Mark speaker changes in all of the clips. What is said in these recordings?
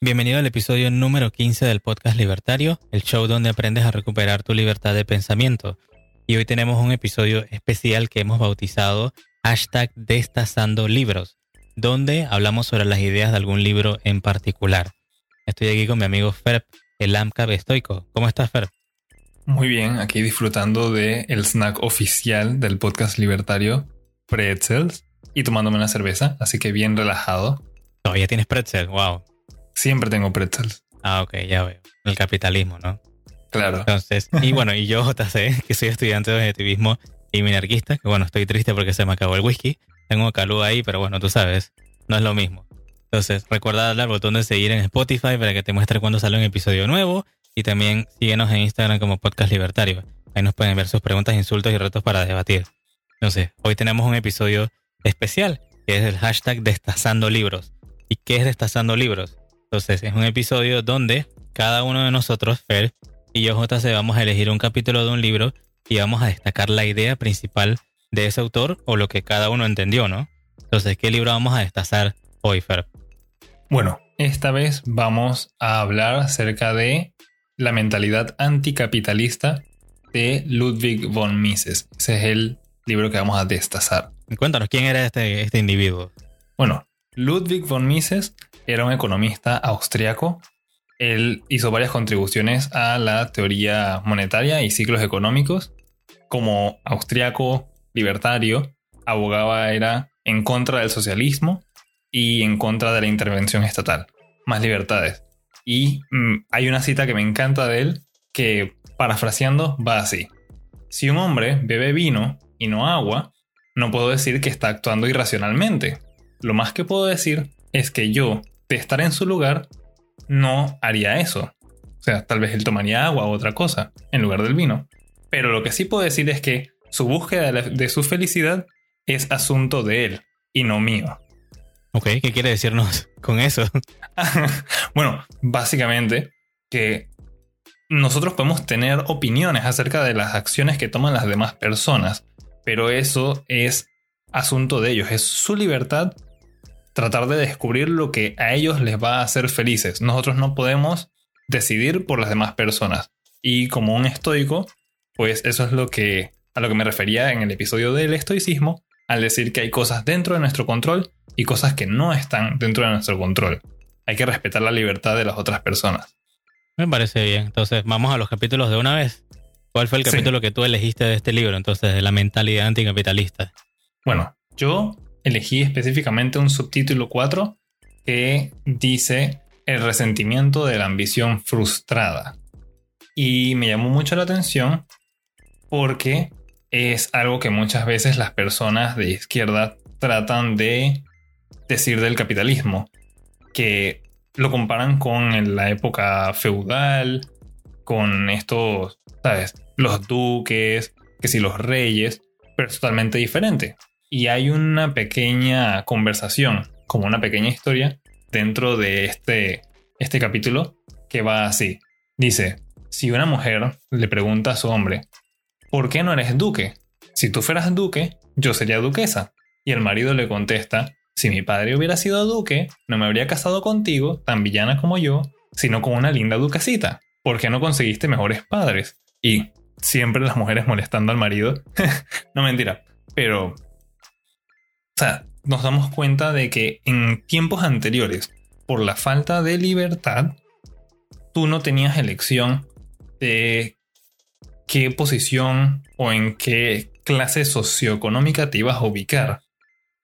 Speaker 1: Bienvenido al episodio número 15 del podcast Libertario, el show donde aprendes a recuperar tu libertad de pensamiento. Y hoy tenemos un episodio especial que hemos bautizado hashtag Destazando Libros, donde hablamos sobre las ideas de algún libro en particular. Estoy aquí con mi amigo Ferb, el AMCAP estoico. ¿Cómo estás, Ferb?
Speaker 2: Muy bien, aquí disfrutando de snack oficial del podcast libertario, pretzels, y tomándome una cerveza, así que bien relajado.
Speaker 1: Todavía tienes pretzels, wow.
Speaker 2: Siempre tengo pretzels.
Speaker 1: Ah, ok, ya veo. El capitalismo, ¿no?
Speaker 2: Claro.
Speaker 1: Entonces, y bueno, y yo, JC, que soy estudiante de objetivismo y minarquista, que bueno, estoy triste porque se me acabó el whisky. Tengo calor ahí, pero bueno, tú sabes, no es lo mismo. Entonces, recuerda darle al botón de seguir en Spotify para que te muestre cuando sale un episodio nuevo. Y también síguenos en Instagram como Podcast Libertario. Ahí nos pueden ver sus preguntas, insultos y retos para debatir. Entonces, hoy tenemos un episodio especial, que es el hashtag Destazando Libros. ¿Y qué es Destazando Libros? Entonces, es un episodio donde cada uno de nosotros, Fer y yo, JC, vamos a elegir un capítulo de un libro y vamos a destacar la idea principal de ese autor o lo que cada uno entendió, ¿no? Entonces, ¿qué libro vamos a destazar hoy, Fer?
Speaker 2: Bueno, esta vez vamos a hablar acerca de la mentalidad anticapitalista de Ludwig von Mises. Ese es el libro que vamos a destazar.
Speaker 1: Cuéntanos, ¿quién era este, este individuo?
Speaker 2: Bueno, Ludwig von Mises era un economista austriaco. Él hizo varias contribuciones a la teoría monetaria y ciclos económicos. Como austriaco libertario, abogaba era en contra del socialismo y en contra de la intervención estatal. Más libertades. Y mm, hay una cita que me encanta de él que, parafraseando, va así. Si un hombre bebe vino y no agua, no puedo decir que está actuando irracionalmente. Lo más que puedo decir es que yo, de estar en su lugar, no haría eso. O sea, tal vez él tomaría agua u otra cosa en lugar del vino. Pero lo que sí puedo decir es que su búsqueda de su felicidad es asunto de él y no mío.
Speaker 1: Ok, ¿qué quiere decirnos con eso?
Speaker 2: bueno, básicamente que nosotros podemos tener opiniones acerca de las acciones que toman las demás personas, pero eso es asunto de ellos, es su libertad tratar de descubrir lo que a ellos les va a hacer felices. Nosotros no podemos decidir por las demás personas. Y como un estoico, pues eso es lo que a lo que me refería en el episodio del estoicismo, al decir que hay cosas dentro de nuestro control y cosas que no están dentro de nuestro control. Hay que respetar la libertad de las otras personas.
Speaker 1: Me parece bien. Entonces, vamos a los capítulos de una vez. ¿Cuál fue el capítulo que tú elegiste de este libro, entonces, de la mentalidad anticapitalista?
Speaker 2: Bueno, yo elegí específicamente un subtítulo 4 que dice el resentimiento de la ambición frustrada. Y me llamó mucho la atención porque es algo que muchas veces las personas de izquierda tratan de decir del capitalismo, que lo comparan con la época feudal, con estos, ¿sabes? Los duques, que si los reyes, pero es totalmente diferente. Y hay una pequeña conversación, como una pequeña historia, dentro de este, este capítulo que va así. Dice, si una mujer le pregunta a su hombre, ¿por qué no eres duque? Si tú fueras duque, yo sería duquesa. Y el marido le contesta, si mi padre hubiera sido duque, no me habría casado contigo, tan villana como yo, sino con una linda duquesita. ¿Por qué no conseguiste mejores padres? Y siempre las mujeres molestando al marido. no mentira. Pero sea, nos damos cuenta de que en tiempos anteriores, por la falta de libertad, tú no tenías elección de qué posición o en qué clase socioeconómica te ibas a ubicar.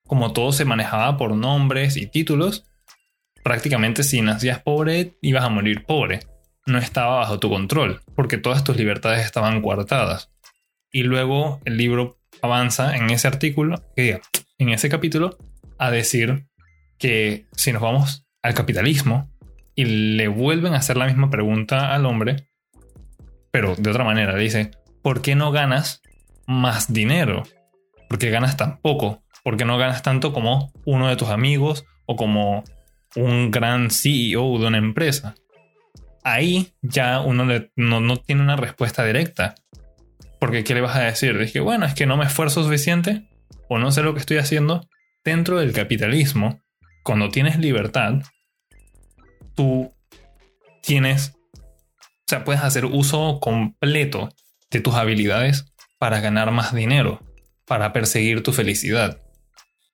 Speaker 2: Como todo se manejaba por nombres y títulos, prácticamente si nacías pobre ibas a morir pobre. No estaba bajo tu control, porque todas tus libertades estaban coartadas. Y luego el libro avanza en ese artículo, que en ese capítulo a decir que si nos vamos al capitalismo y le vuelven a hacer la misma pregunta al hombre, pero de otra manera, dice, ¿por qué no ganas más dinero? ¿Por qué ganas tan poco? ¿Por qué no ganas tanto como uno de tus amigos o como un gran CEO de una empresa? Ahí ya uno no, no tiene una respuesta directa. Porque ¿qué le vas a decir? Dije, bueno, es que no me esfuerzo suficiente o no sé lo que estoy haciendo dentro del capitalismo, cuando tienes libertad, tú tienes, o sea, puedes hacer uso completo de tus habilidades para ganar más dinero, para perseguir tu felicidad,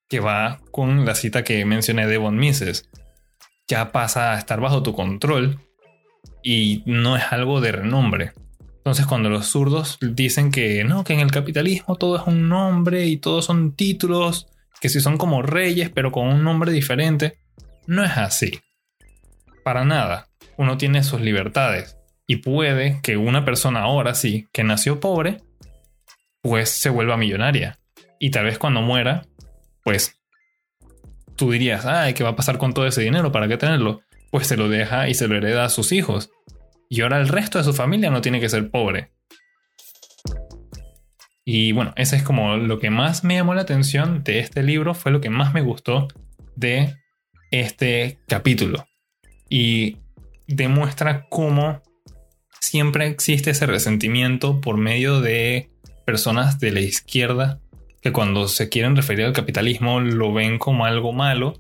Speaker 2: que va con la cita que mencioné de Von Mises. Ya pasa a estar bajo tu control y no es algo de renombre. Entonces cuando los zurdos dicen que no, que en el capitalismo todo es un nombre y todos son títulos, que si son como reyes pero con un nombre diferente, no es así. Para nada. Uno tiene sus libertades y puede que una persona ahora sí, que nació pobre, pues se vuelva millonaria. Y tal vez cuando muera, pues tú dirías, ay, ¿qué va a pasar con todo ese dinero? ¿Para qué tenerlo? Pues se lo deja y se lo hereda a sus hijos. Y ahora el resto de su familia no tiene que ser pobre. Y bueno, ese es como lo que más me llamó la atención de este libro, fue lo que más me gustó de este capítulo. Y demuestra cómo siempre existe ese resentimiento por medio de personas de la izquierda que cuando se quieren referir al capitalismo lo ven como algo malo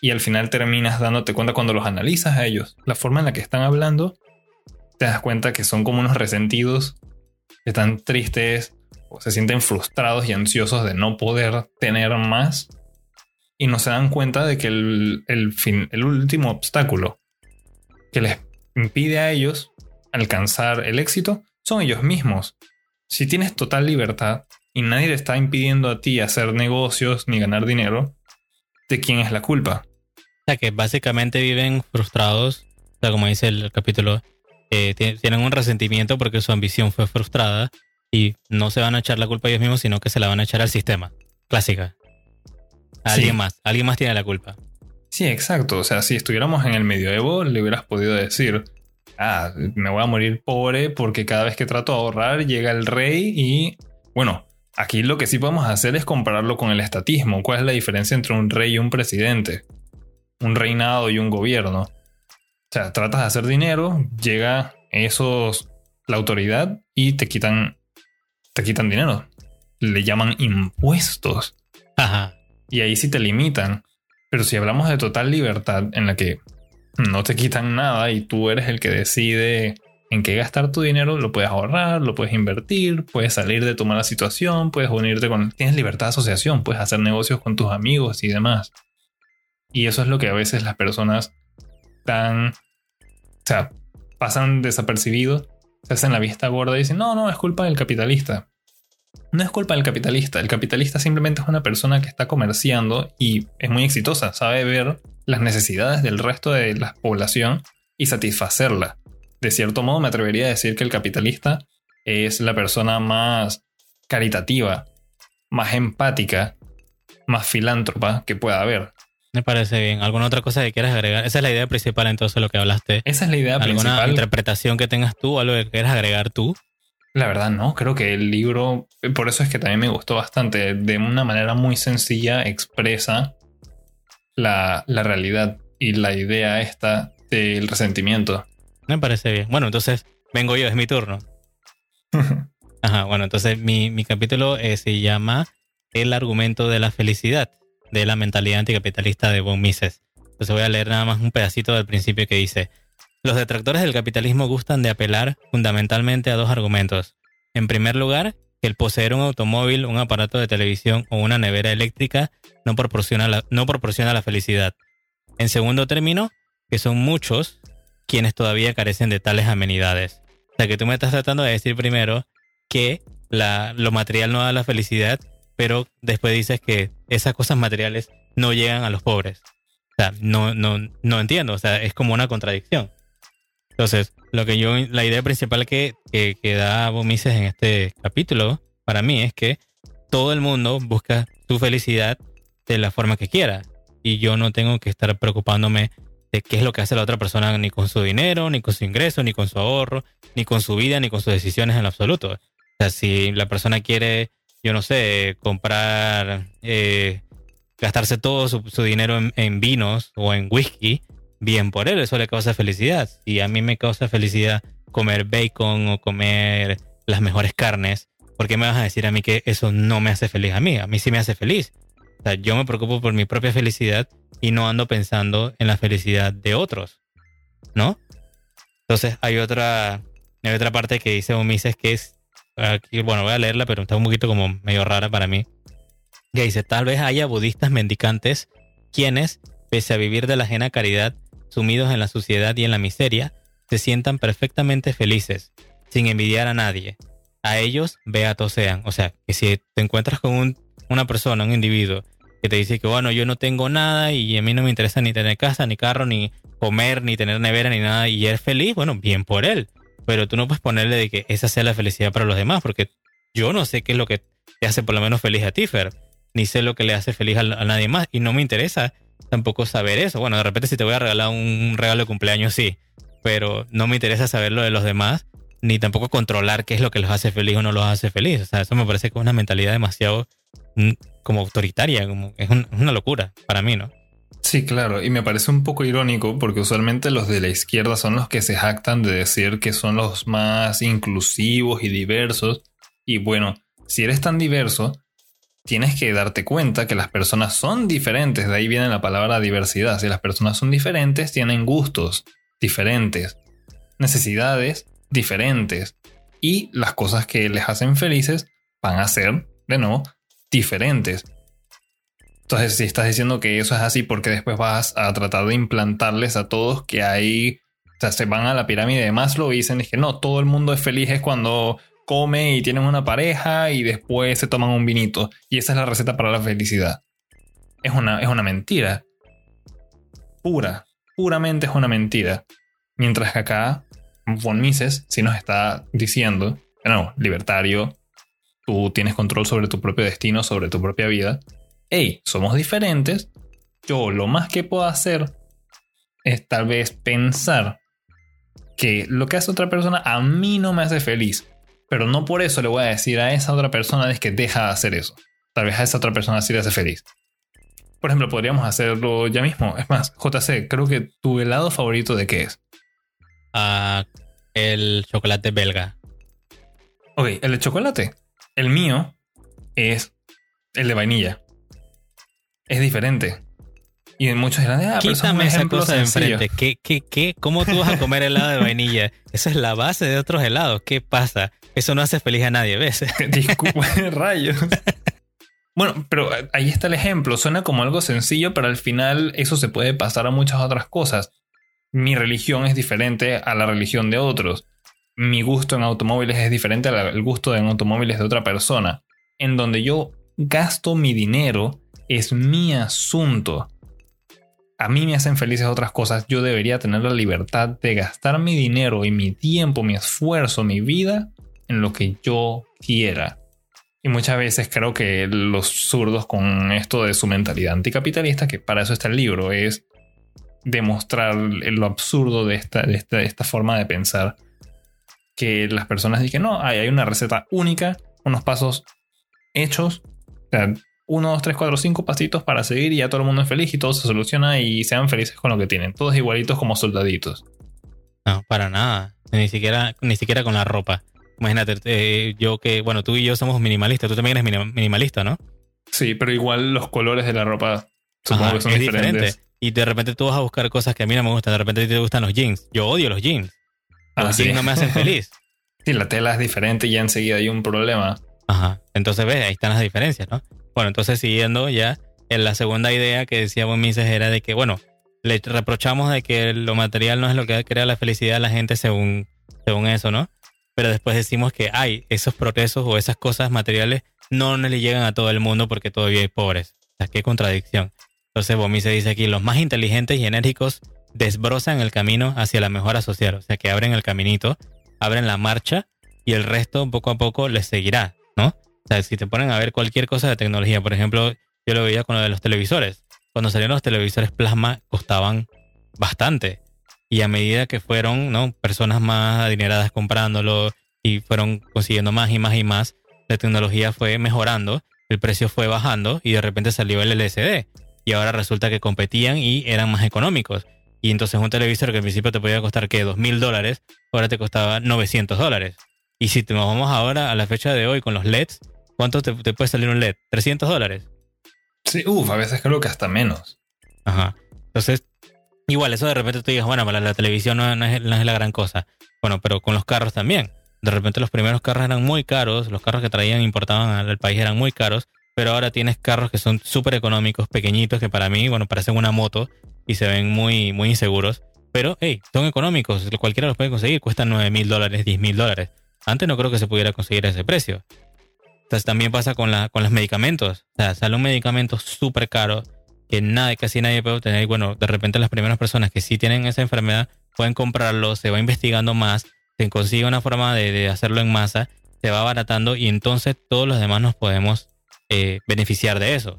Speaker 2: y al final terminas dándote cuenta cuando los analizas a ellos, la forma en la que están hablando te das cuenta que son como unos resentidos, que están tristes o se sienten frustrados y ansiosos de no poder tener más y no se dan cuenta de que el, fin, el último obstáculo que les impide a ellos alcanzar el éxito son ellos mismos. Si tienes total libertad y nadie te está impidiendo a ti hacer negocios ni ganar dinero, ¿de quién es la culpa?
Speaker 1: O sea que básicamente viven frustrados, o sea, como dice el capítulo, eh, tienen un resentimiento porque su ambición fue frustrada y no se van a echar la culpa a ellos mismos, sino que se la van a echar al sistema. Clásica. alguien más. Alguien más tiene la culpa.
Speaker 2: Sí, exacto. O sea, si estuviéramos en el medioevo, le hubieras podido decir, ah, me voy a morir pobre porque cada vez que trato de ahorrar llega el rey y, bueno, aquí lo que sí podemos hacer es compararlo con el estatismo. ¿Cuál es la diferencia entre un rey y un presidente? Un reinado y un gobierno. O sea, tratas de hacer dinero, llega esos, la autoridad y te quitan, te quitan dinero. Le llaman impuestos.
Speaker 1: Ajá.
Speaker 2: Y ahí sí te limitan. Pero si hablamos de total libertad en la que no te quitan nada y tú eres el que decide en qué gastar tu dinero, lo puedes ahorrar, lo puedes invertir, puedes salir de tu mala situación, puedes unirte con... Tienes libertad de asociación, puedes hacer negocios con tus amigos y demás. Y eso es lo que a veces las personas o sea, pasan desapercibidos, se hacen la vista gorda y dicen, no, no, es culpa del capitalista. No es culpa del capitalista, el capitalista simplemente es una persona que está comerciando y es muy exitosa, sabe ver las necesidades del resto de la población y satisfacerla. De cierto modo me atrevería a decir que el capitalista es la persona más caritativa, más empática, más filántropa que pueda haber.
Speaker 1: Me parece bien. ¿Alguna otra cosa que quieras agregar? Esa es la idea principal entonces de lo que hablaste.
Speaker 2: Esa es la idea principal.
Speaker 1: ¿Alguna interpretación que tengas tú o algo que quieras agregar tú?
Speaker 2: La verdad no, creo que el libro, por eso es que también me gustó bastante, de una manera muy sencilla expresa la, la realidad y la idea esta del resentimiento.
Speaker 1: Me parece bien. Bueno, entonces vengo yo, es mi turno. Ajá, bueno, entonces mi, mi capítulo eh, se llama El argumento de la felicidad de la mentalidad anticapitalista de von Mises. Entonces voy a leer nada más un pedacito del principio que dice, los detractores del capitalismo gustan de apelar fundamentalmente a dos argumentos. En primer lugar, que el poseer un automóvil, un aparato de televisión o una nevera eléctrica no proporciona la, no proporciona la felicidad. En segundo término, que son muchos quienes todavía carecen de tales amenidades. O sea que tú me estás tratando de decir primero que la, lo material no da la felicidad pero después dices que esas cosas materiales no llegan a los pobres. O sea, no, no, no entiendo, o sea, es como una contradicción. Entonces, lo que yo, la idea principal que, que, da Bomises en este capítulo, para mí, es que todo el mundo busca su felicidad de la forma que quiera. Y yo no tengo que estar preocupándome de qué es lo que hace la otra persona, ni con su dinero, ni con su ingreso, ni con su ahorro, ni con su vida, ni con sus decisiones en absoluto. O sea, si la persona quiere yo no sé, comprar, eh, gastarse todo su, dinero en, vinos o en whisky, bien por él, eso le causa felicidad. Y a mí me causa felicidad comer bacon o comer las mejores carnes, ¿por qué me vas a decir a mí que eso no me hace feliz a mí? A mí sí me hace feliz. O sea, yo me preocupo por mi propia felicidad y no ando pensando en la felicidad de otros, ¿no? Entonces hay otra, hay otra parte que dice Umises que es, bueno, voy a leerla, pero está un poquito como medio rara para mí. Que dice, tal vez haya budistas mendicantes quienes, pese a vivir de la ajena caridad, sumidos en la suciedad y en la miseria, se sientan perfectamente felices, sin envidiar a nadie. A ellos, beatos sean. O sea, que si te encuentras con una persona, un individuo, que te dice que, bueno, yo no tengo nada y a mí no me interesa ni tener casa, ni carro, ni comer, ni tener nevera, ni nada, y es feliz, bueno, bien por él. Pero tú no puedes ponerle de que esa sea la felicidad para los demás, porque yo no sé qué es lo que te hace por lo menos feliz a ti, Fer, ni sé lo que le hace feliz a, nadie más, y no me interesa tampoco saber eso. Bueno, de repente si te voy a regalar un regalo de cumpleaños, sí, pero no me interesa saber lo de los demás, ni tampoco controlar qué es lo que los hace feliz o no los hace feliz. O sea, eso me parece que es una mentalidad demasiado mm, como autoritaria, como es, una locura para mí, ¿no?
Speaker 2: Sí, claro, y me parece un poco irónico porque usualmente los de la izquierda son los que se jactan de decir que son los más inclusivos y diversos. Y bueno, si eres tan diverso, tienes que darte cuenta que las personas son diferentes, de ahí viene la palabra diversidad. Si las personas son diferentes, tienen gustos diferentes, necesidades diferentes y las cosas que les hacen felices van a ser, de nuevo, diferentes. Entonces, si estás diciendo que eso es así porque después vas a tratar de implantarles a todos que hay, o sea, se van a la pirámide de Maslow y dicen que no, todo el mundo es feliz es cuando come y tienen una pareja y después se toman un vinito. Y esa es la receta para la felicidad. Es una, es una mentira. Pura. Puramente es una mentira. Mientras que acá, Von Mises sí nos está diciendo, no, libertario, tú tienes control sobre tu propio destino, sobre tu propia vida. Hey, somos diferentes. Yo lo más que puedo hacer es tal vez pensar que lo que hace otra persona a mí no me hace feliz. Pero no por eso le voy a decir a esa otra persona es que deja de hacer eso. Tal vez a esa otra persona sí le hace feliz. Por ejemplo, podríamos hacerlo ya mismo. Es más, JC, creo que tu helado favorito de qué es.
Speaker 1: Ah, el chocolate belga.
Speaker 2: Ok, el de chocolate. El mío es el de vainilla. Es diferente. Y muchos dirán, ah,
Speaker 1: Quítame esa cosa de enfrente. ¿Qué, qué, qué? ¿Cómo tú vas a comer helado de vainilla? Esa es la base de otros helados. ¿Qué pasa? Eso no hace feliz a nadie, ¿ves?
Speaker 2: Disculpa, rayos. Bueno, pero ahí está el ejemplo. Suena como algo sencillo, pero al final eso se puede pasar a muchas otras cosas. Mi religión es diferente a la religión de otros. Mi gusto en automóviles es diferente al gusto en automóviles de otra persona. En donde yo gasto mi dinero es mi asunto. A mí me hacen felices otras cosas. Yo debería tener la libertad de gastar mi dinero y mi tiempo, mi esfuerzo, mi vida en lo que yo quiera. Y muchas veces creo que los zurdos con esto de su mentalidad anticapitalista, que para eso está el libro, es demostrar lo absurdo de esta, de esta, forma de pensar. Que las personas dicen, no, hay, hay una receta única, unos pasos hechos, o sea, uno, dos, tres, cuatro, cinco pasitos para seguir y ya todo el mundo es feliz y todo se soluciona y sean felices con lo que tienen. Todos igualitos como soldaditos.
Speaker 1: No, para nada. Ni siquiera, ni siquiera con la ropa. Imagínate, eh, yo que, bueno, tú y yo somos minimalistas, tú también eres minimalista, ¿no?
Speaker 2: Sí, pero igual los colores de la ropa supongo que son diferentes.
Speaker 1: Y de repente tú vas a buscar cosas que a mí no me gustan, de repente te gustan los jeans. Yo odio los jeans. Los ah, jeans no me hacen feliz.
Speaker 2: Sí, la tela es diferente y ya enseguida hay un problema.
Speaker 1: Ajá. Entonces, ves, ahí están las diferencias, ¿no? Bueno, entonces siguiendo ya, en la segunda idea que decía Buen Mises era de que, bueno, le reprochamos de que lo material no es lo que crea la felicidad a la gente según, según eso, ¿no? pero después decimos que hay esos progresos o esas cosas materiales no le llegan a todo el mundo porque todavía hay pobres. O sea, qué contradicción. Entonces Bomi se dice aquí, los más inteligentes y enérgicos desbrozan el camino hacia la mejora social, o sea, que abren el caminito, abren la marcha y el resto poco a poco les seguirá, ¿no? O sea, si te ponen a ver cualquier cosa de tecnología, por ejemplo, yo lo veía con lo de los televisores. Cuando salieron los televisores plasma costaban bastante. Y a medida que fueron ¿no? personas más adineradas comprándolo y fueron consiguiendo más y más y más, la tecnología fue mejorando, el precio fue bajando y de repente salió el LCD. Y ahora resulta que competían y eran más económicos. Y entonces un televisor que al principio te podía costar que dos mil dólares, ahora te costaba 900 dólares. Y si nos vamos ahora a la fecha de hoy con los LEDs, ¿cuánto te, puede salir un LED? ¿300 dólares?
Speaker 2: Sí, uff, a veces creo que hasta menos.
Speaker 1: Ajá. Entonces, igual, eso de repente tú digas, bueno, la, la televisión no, no, es, no es la gran cosa. Bueno, pero con los carros también. De repente los primeros carros eran muy caros, los carros que traían, importaban al país eran muy caros, pero ahora tienes carros que son súper económicos, pequeñitos, que para mí, bueno, parecen una moto y se ven muy, muy inseguros. Pero, hey, son económicos, cualquiera los puede conseguir, cuestan 9 mil dólares, 10 mil dólares. Antes no creo que se pudiera conseguir ese precio. Entonces también pasa con, la, con los medicamentos. O sea, sale un medicamento súper caro que nadie, casi nadie puede obtener. Y bueno, de repente las primeras personas que sí tienen esa enfermedad pueden comprarlo, se va investigando más, se consigue una forma de, hacerlo en masa, se va abaratando y entonces todos los demás nos podemos eh, beneficiar de eso.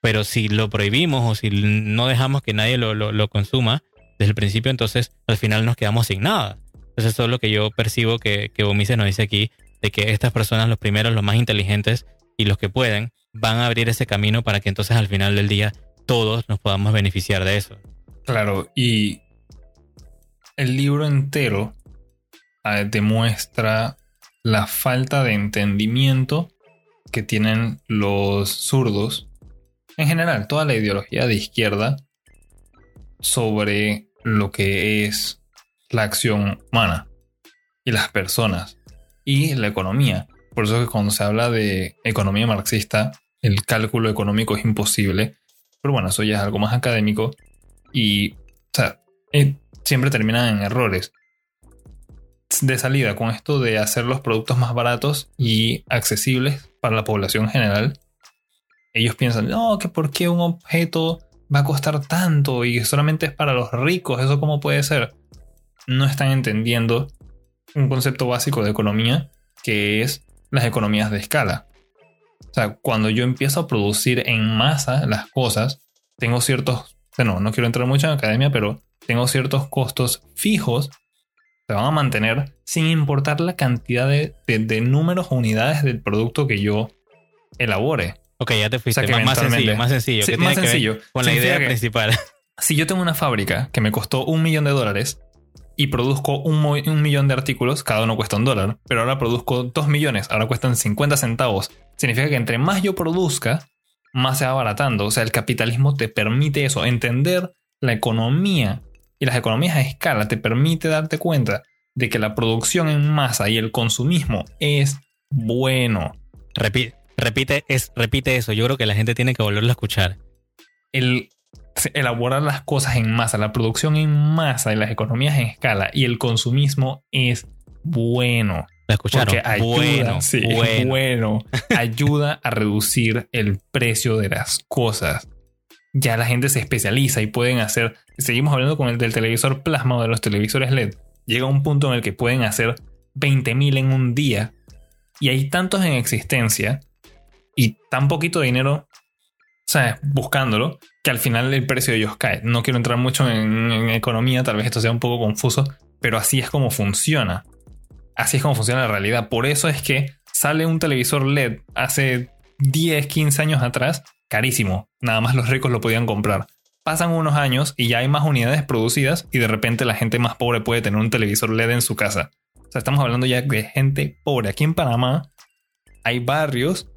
Speaker 1: Pero si lo prohibimos o si no dejamos que nadie lo, lo, consuma desde el principio, entonces al final nos quedamos sin nada. Entonces eso es lo que yo percibo que, que Bomice nos dice aquí, de que estas personas, los primeros, los más inteligentes y los que pueden, van a abrir ese camino para que entonces al final del día todos nos podamos beneficiar de eso.
Speaker 2: Claro, y el libro entero demuestra la falta de entendimiento que tienen los zurdos, en general, toda la ideología de izquierda, sobre lo que es la acción humana y las personas y la economía. Por eso que cuando se habla de economía marxista, el cálculo económico es imposible. Pero bueno, eso ya es algo más académico y, o sea, eh, siempre terminan en errores de salida con esto de hacer los productos más baratos y accesibles para la población general, ellos piensan, no, que por qué un objeto va a costar tanto y solamente es para los ricos, eso cómo puede ser. No están entendiendo un concepto básico de economía que es las economías de escala. O sea, cuando yo empiezo a producir en masa las cosas, tengo ciertos, bueno, no quiero entrar mucho en academia, pero tengo ciertos costos fijos se van a mantener sin importar la cantidad de, números o unidades del producto que yo elabore.
Speaker 1: Ok, ya te fuiste. más, sencillo, más sencillo.
Speaker 2: más sencillo.
Speaker 1: con la idea principal.
Speaker 2: Si yo tengo una fábrica que me costó un millón de dólares y produzco un, un, millón de artículos, cada uno cuesta un dólar, pero ahora produzco dos millones, ahora cuestan 50 centavos. Significa que entre más yo produzca, más se va abaratando. O sea, el capitalismo te permite eso, entender la economía y las economías a escala te permite darte cuenta de que la producción en masa y el consumismo es bueno.
Speaker 1: Repite, repite, es, repite eso. Yo creo que la gente tiene que volverlo a escuchar.
Speaker 2: El elaborar las cosas en masa, la producción en masa y las economías en escala y el consumismo es bueno.
Speaker 1: ¿La escucharon?
Speaker 2: Porque ayuda, bueno, bueno. ayuda a reducir el precio de las cosas ya la gente se especializa y pueden hacer, seguimos hablando con el del televisor plasma o de los televisores LED, llega un punto en el que pueden hacer 20.000 en un día y hay tantos en existencia y tan poquito dinero, ¿sabes? Buscándolo, que al final el precio de ellos cae. No quiero entrar mucho en, economía, tal vez esto sea un poco confuso, pero así es como funciona. Así es como funciona la realidad. Por eso es que sale un televisor LED hace 10, 15 años atrás carísimo. Nada más los ricos lo podían comprar. Pasan unos años y ya hay más unidades producidas y de repente la gente más pobre puede tener un televisor LED en su casa. O sea, estamos hablando ya de gente pobre. Aquí en Panamá hay barrios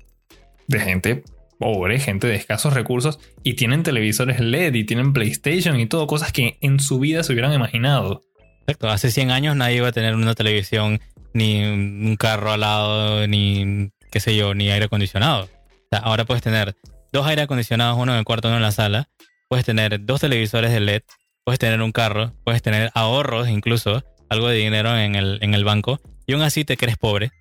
Speaker 2: de gente pobre, gente de escasos recursos y tienen televisores LED y tienen PlayStation y todo, cosas que en su vida se hubieran imaginado.
Speaker 1: Exacto, hace 100 años nadie iba a tener una televisión, ni un carro al lado, ni qué sé yo, ni aire acondicionado. Ahora puedes tener dos aire acondicionados, uno en el cuarto, uno en la sala. Puedes tener dos televisores de LED, puedes tener un carro, puedes tener ahorros incluso, algo de dinero en el, en el banco, y aún así te crees pobre.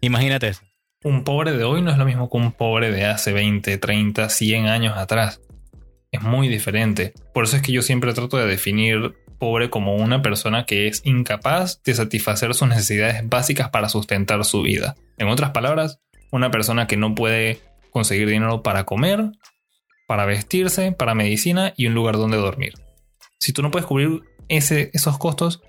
Speaker 1: Imagínate eso.
Speaker 2: Un pobre de hoy no es lo mismo que un pobre de hace 20, 30, 100 años atrás. Es muy diferente. Por eso es que yo siempre trato de definir pobre como una persona que es incapaz de satisfacer sus necesidades básicas para sustentar su vida. En otras palabras, una persona que no puede conseguir dinero para comer, para vestirse, para medicina y un lugar donde dormir. Si tú no puedes cubrir esos costos,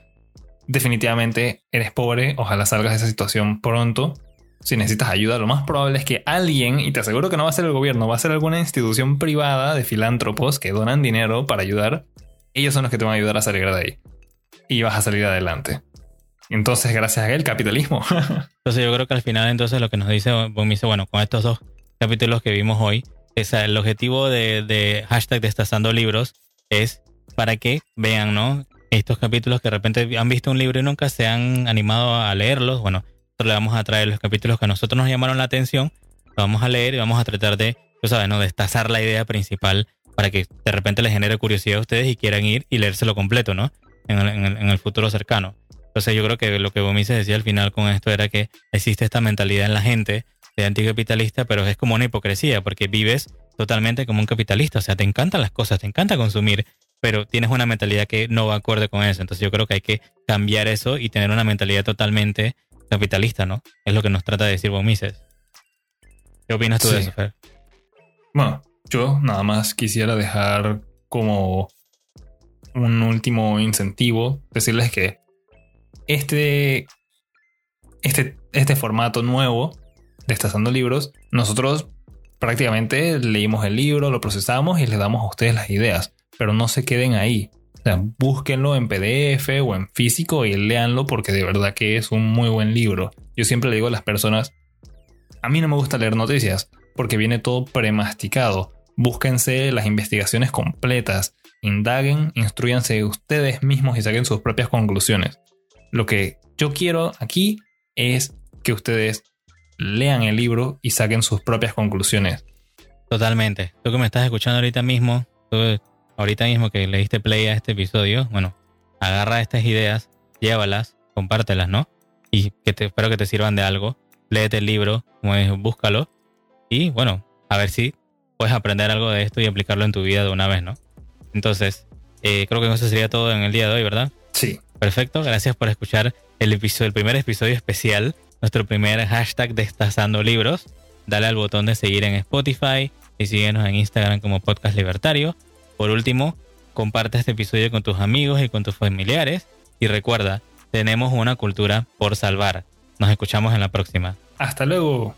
Speaker 2: definitivamente eres pobre, ojalá salgas de esa situación pronto. Si necesitas ayuda, lo más probable es que alguien, y te aseguro que no va a ser el gobierno, va a ser alguna institución privada de filántropos que donan dinero para ayudar. Ellos son los que te van a ayudar a salir de ahí. Y vas a salir adelante. Entonces, gracias a él, capitalismo.
Speaker 1: entonces yo creo que al final entonces lo que nos dice, bueno, con estos dos capítulos que vimos hoy, el objetivo de, de hashtag Destazando Libros es para que vean, ¿no? Estos capítulos que de repente han visto un libro y nunca se han animado a leerlos. Bueno, le vamos a traer los capítulos que a nosotros nos llamaron la atención, los vamos a leer y vamos a tratar de, tú sabes, ¿no? Destazar la idea principal para que de repente les genere curiosidad a ustedes y quieran ir y leérselo completo, ¿no? En el, en el, futuro cercano. Entonces yo creo que lo que Bomis decía al final con esto era que existe esta mentalidad en la gente de anticapitalista, pero es como una hipocresía, porque vives totalmente como un capitalista, o sea, te encantan las cosas, te encanta consumir, pero tienes una mentalidad que no va acorde con eso. Entonces yo creo que hay que cambiar eso y tener una mentalidad totalmente capitalista, ¿no? Es lo que nos trata de decir Bomises. ¿Qué opinas tú de eso, Fer?
Speaker 2: Bueno, yo nada más quisiera dejar como un último incentivo, decirles que este, este, este formato nuevo Destazando Libros, nosotros prácticamente leímos el libro, lo procesamos y les damos a ustedes las ideas, pero no se queden ahí. O sea, búsquenlo en PDF o en físico y léanlo porque de verdad que es un muy buen libro. Yo siempre le digo a las personas, a mí no me gusta leer noticias porque viene todo premasticado. Búsquense las investigaciones completas, indaguen, instruyanse ustedes mismos y saquen sus propias conclusiones. Lo que yo quiero aquí es que ustedes lean el libro y saquen sus propias conclusiones.
Speaker 1: Totalmente. Tú que me estás escuchando ahorita mismo, ahorita mismo que le diste play a este episodio, bueno, agarra estas ideas, llévalas, compártelas, ¿no? Y que te, espero que te sirvan de algo. Léete el libro, como es, búscalo. Y bueno, a ver si puedes aprender algo de esto y aplicarlo en tu vida de una vez, ¿no? Entonces, eh, creo que eso sería todo en el día de hoy, ¿verdad?
Speaker 2: Sí.
Speaker 1: Perfecto, gracias por escuchar el, episodio, el primer episodio especial nuestro primer hashtag Destazando Libros. Dale al botón de seguir en Spotify y síguenos en Instagram como Podcast Libertario. Por último, comparte este episodio con tus amigos y con tus familiares. Y recuerda, tenemos una cultura por salvar. Nos escuchamos en la próxima.
Speaker 2: Hasta luego.